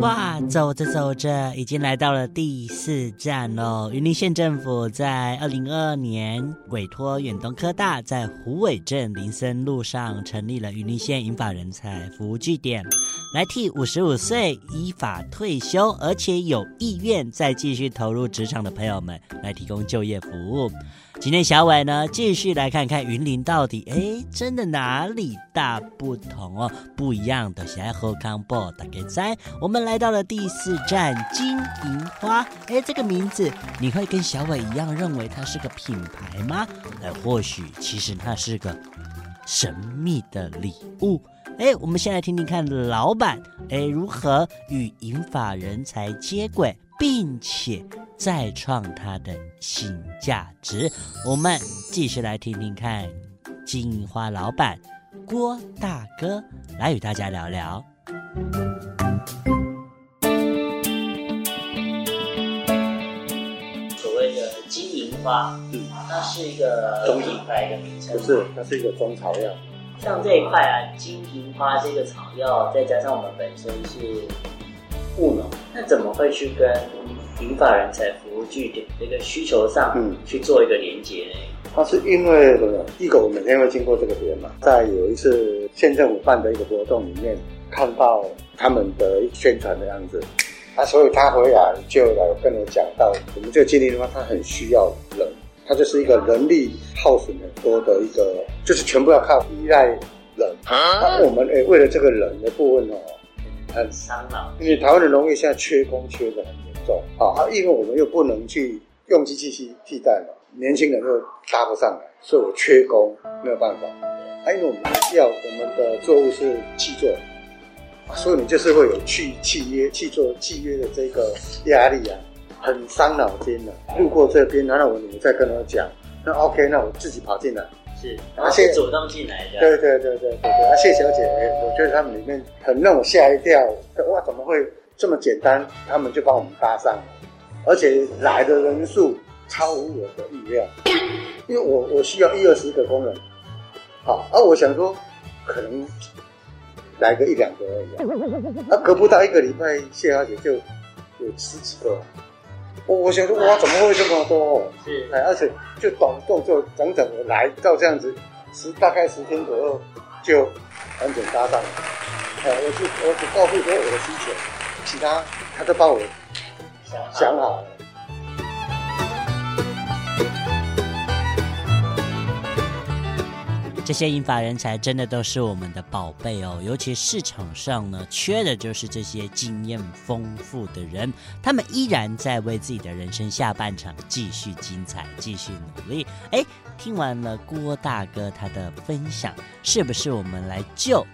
哇，走着走着，已经来到了第四站喽！云林县政府在二零二二年委托远东科大在虎尾镇林森路上成立了云林县银发人才服务据点，来替五十五岁依法退休而且有意愿再继续投入职场的朋友们来提供就业服务。今天小伟呢，继续来看看云林到底哎，真的哪里大不同哦？不一样的，是爱喝康宝大家知。我们来到了第四站金银花，哎，这个名字你会跟小伟一样认为它是个品牌吗？哎，或许其实它是个神秘的礼物。哎，我们先来听听看老板哎如何与银发人才接轨，并且。再创它的新价值，我们继续来听听看金银花老板郭大哥来与大家聊聊。所谓的金银花，嗯，它是一个中品牌的名称，不是，它是一个中草药。像这一块啊，金银花这个草药，再加上我们本身是务农，那怎么会去跟？银发人才服务据点这个需求上，嗯，去做一个连接呢。它是因为第一个，我每天会经过这个点嘛，在有一次县政府办的一个活动里面，看到他们的宣传的样子，啊，所以他回来就来跟我讲到，我们这个基地的话，他很需要人，他就是一个人力耗损很多的一个，就是全部要靠依赖人。啊，那我们诶，为了这个人的部分哦，很伤脑，因为台湾的农业现在缺工缺的很。啊，因为我们又不能去用机器去替代嘛，年轻人又搭不上来，所以我缺工，没有办法。啊，因为我们要我们的作物是契作，所以你就是会有去契约、契作、契约的这个压力啊，很伤脑筋的。路过这边，然后我你再跟他讲，那 OK，那我自己跑进来，是，而且主动进来的。对对对对对对，啊，谢小姐，我觉得他们里面很让我吓一跳，哇，怎么会？这么简单，他们就帮我们搭上了，而且来的人数超乎我的预料，因为我我需要一二十个工人，好，而、啊、我想说可能来个一两个而已，啊，隔不到一个礼拜，谢小姐就有十几个，我我想说哇，怎么会这么多？是，哎，而且就短动作整整的来到这样子，十大概十天左右就完全搭上了，哎，我就我只告诉说我的需求。其他他都帮我想好了。这些银发人才真的都是我们的宝贝哦，尤其市场上呢，缺的就是这些经验丰富的人。他们依然在为自己的人生下半场继续精彩，继续努力。哎，听完了郭大哥他的分享，是不是我们来就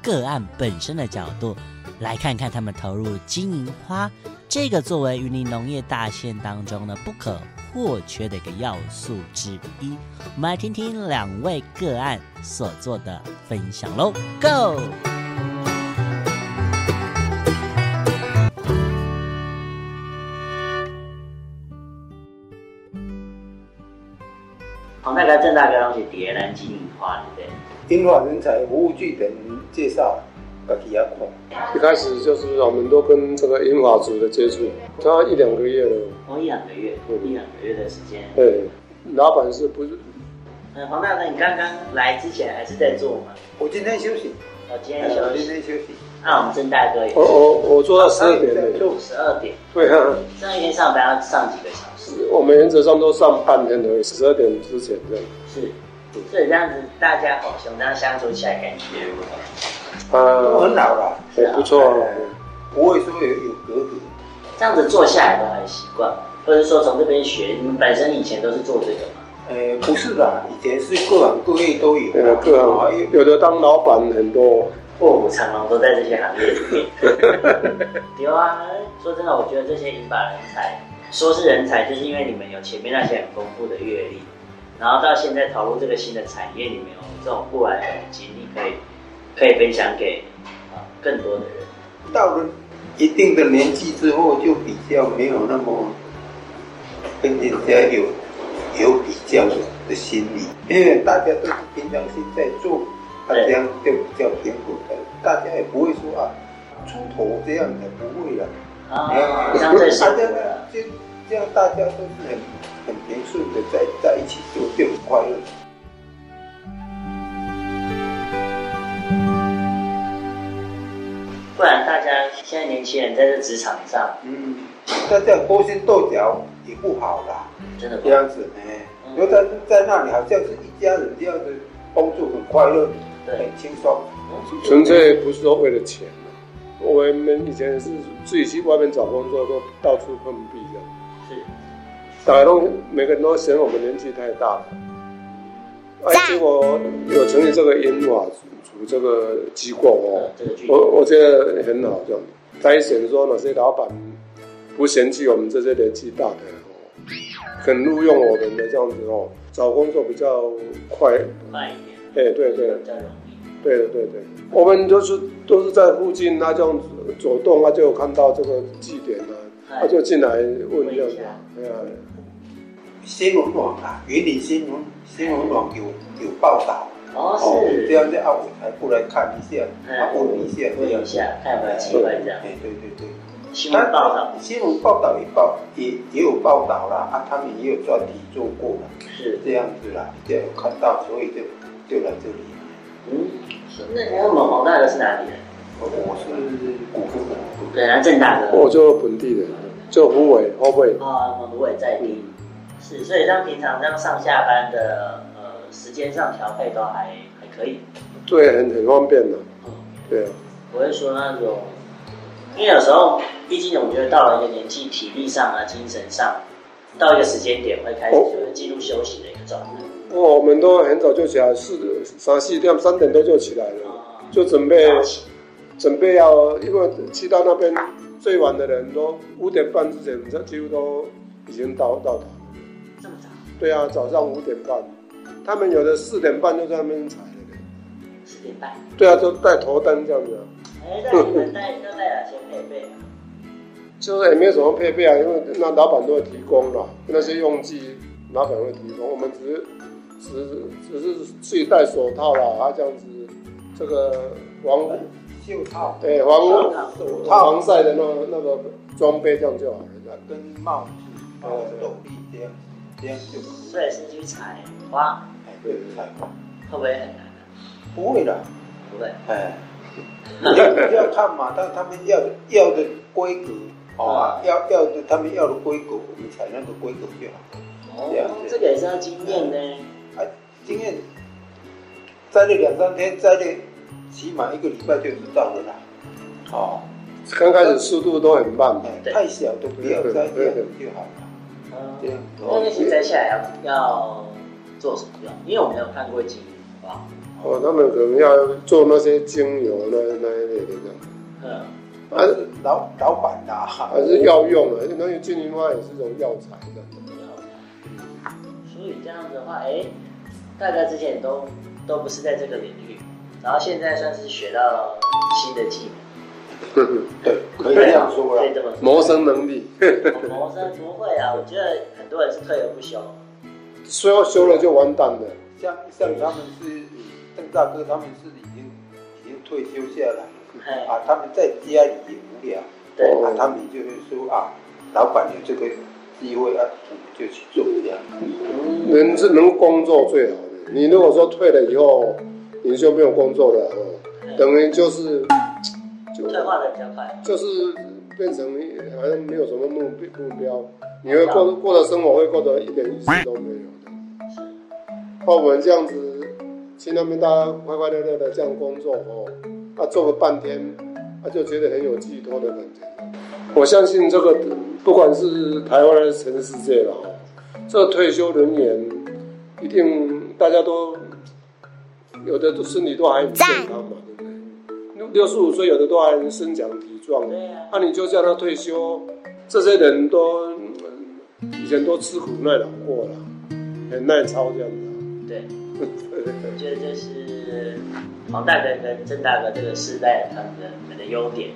个案本身的角度？来看看他们投入金银花这个作为云林农业大县当中呢不可或缺的一个要素之一，我们来听听两位个案所做的分享喽，Go！黄大哥、郑大哥，都是蝶兰金银花对不对？银发人才服务据点介绍。一开始就是我们都跟这个英法族的接触，他一两个月了。哦，一两个月，一两个月的时间。对，老板是不是？嗯，黄大哥，你刚刚来之前还是在做吗？我今天休息。我今天休息。今天休息。那我们郑大哥也。我我我做到十二点的。就十二点。对啊。上一天上班要上几个小时？我们原则上都上半天的，十二点之前这样。是。所以这样子，大家好兄弟相处起来感觉如何？呃，都很老了，也不错，不会说有有隔阂。这样子做下来都很习惯，或者说从这边学，你们本身以前都是做这个吗？呃，不是的，以前是各行各业都有，各行有的当老板很多，卧虎藏龙都在这些行业里面。有啊，说真的，我觉得这些银发人才，说是人才，就是因为你们有前面那些很丰富的阅历，然后到现在投入这个新的产业里面，有这种不完整的经历可以。可以分享给啊更多的人。到了一定的年纪之后，就比较没有那么跟人家有有比较的的心理，因为大家都是平常心在做，大家就比较平稳的，大家也不会说啊出头这样的，不会了。啊，这样子，大家呢，就这样，大家都是很很平顺的在在一起就，就很快乐。现在年轻人在这职场上，嗯，大家勾心斗角也不好啦，真的这样子呢，因为在在那里好像是一家人这样子工作很快乐，对，很轻松，纯粹不是说为了钱。我们以前是自己去外面找工作，都到处碰壁的。是，大家都每个人都嫌我们年纪太大了。哎，结果有成立这个银发族这个机构哦，我我觉得很好，这样。他也显说哪些老板不嫌弃我们这些年纪大的哦，肯录用我们的这样子哦，找工作比较快。快一点。哎，对对。比较容易。对对对对。我们都是都是在附近，他这样子走动，啊就看到这个祭点啊，他就进来问这样子。对啊，新闻网啊，云林新闻新闻网有有报道哦，是。这样子啊，我才过来看一下，问一下，问一下，看有没有机会这样。哎，对对对，新闻报道，新闻报道也报也也有报道啦，啊，他们也有专题做过了，是。这样子啦，这样有看到，所以就就来这里。嗯，那那个蒙大哥是哪里人？我我是古坑的，对，然后郑大哥，我就本地的，就虎尾，虎尾啊，虎尾在地，是，所以像平常这样上下班的呃时间上调配都还还可以，对，很很方便的，嗯，对啊，不会说那种，因为有时候毕竟我觉得到了一个年纪，体力上啊、精神上，到一个时间点会开始就是进入休息的一个状态。哦，我们都很早就起来，四三四点三点多就起来了，就准备准备要，因为去到那边最晚的人都五点半之前，这几乎都已经到到达。这么早？对啊，早上五点半，他们有的四点半就在那边采了。四点半？对啊，就带头灯这样子啊。哎，那你们带都带哪些配备？啊就是也没有什么配备啊，因为那老板都会提供了那些用具，老板会提供，我们只是。只只是自己戴手套啦，啊，这样子，这个防袖套，对，防手套、防晒的那个那个装备这样就好了，跟帽子、哦，斗笠这样，这样就可以。所以是去采花，哎，对，采花，会不会很难？不会的，不会，哎，要要看嘛，但他们要要的规格，啊，要要的他们要的规格，我们采那个规格就好。哦，这个也是要经验呢。啊经验摘了两三天，摘了起码一个礼拜就能到了啦。哦，刚开始速度都很慢，太小都不要摘，这样就好那那些摘下来要要做什么用？因为我没有看过精油啊。哦，他们可能要做那些精油那那一类的这样。嗯，还是老老板的，还是药用的，那些金银花也是一种药材的。所以这样子的话，哎。大家之前都都不是在这个领域，然后现在算是学到新的技能。对，可以这样说，可以这么说。谋生能力。谋生不会啊，我觉得很多人是退而不休。说要休了就完蛋了。像像他们是邓大哥，他们是已经已经退休下来，啊，他们在家里也无聊，对，啊，他们就是说啊，老板有这个机会啊，我们就去做这样。人是能工作最好的。你如果说退了以后，你就没有工作了，等于就是就退化的比较快，就是变成好像没有什么目目标，你会过过的生活会过得一点意思都没有的。是，我们这样子去那边，大家快快乐乐的这样工作哦，啊，做了半天，他就觉得很有寄托的感觉。我相信这个不管是台湾还是全世界了哈。这退休人员一定大家都有的身体都还很健康嘛，对不对？六六十五岁有的都还身强体壮。对呀。那你就叫他退休，这些人都以前都吃苦耐劳过了，很耐操这样子。对。我觉得这是黄大哥跟郑大哥这个世代他们的们的优点。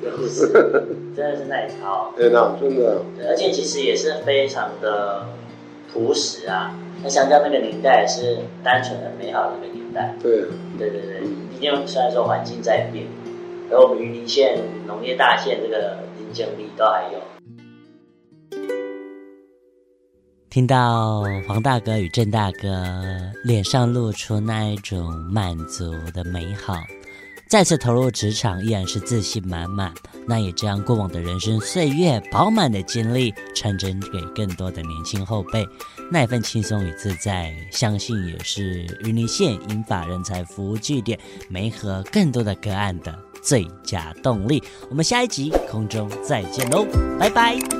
真的是耐操。对那真的。对，而且其实也是非常的朴实啊。那相较那个年代是单纯的美好的那个年代。对。对对对，因为虽然说环境在变，而我们云林县农业大县这个竞争力都还有。听到黄大哥与郑大哥脸上露出那一种满足的美好，再次投入职场依然是自信满满。那也将过往的人生岁月饱满的经历传承给更多的年轻后辈。那一份轻松与自在，相信也是云林县英法人才服务据点媒合更多的个案的最佳动力。我们下一集空中再见喽，拜拜。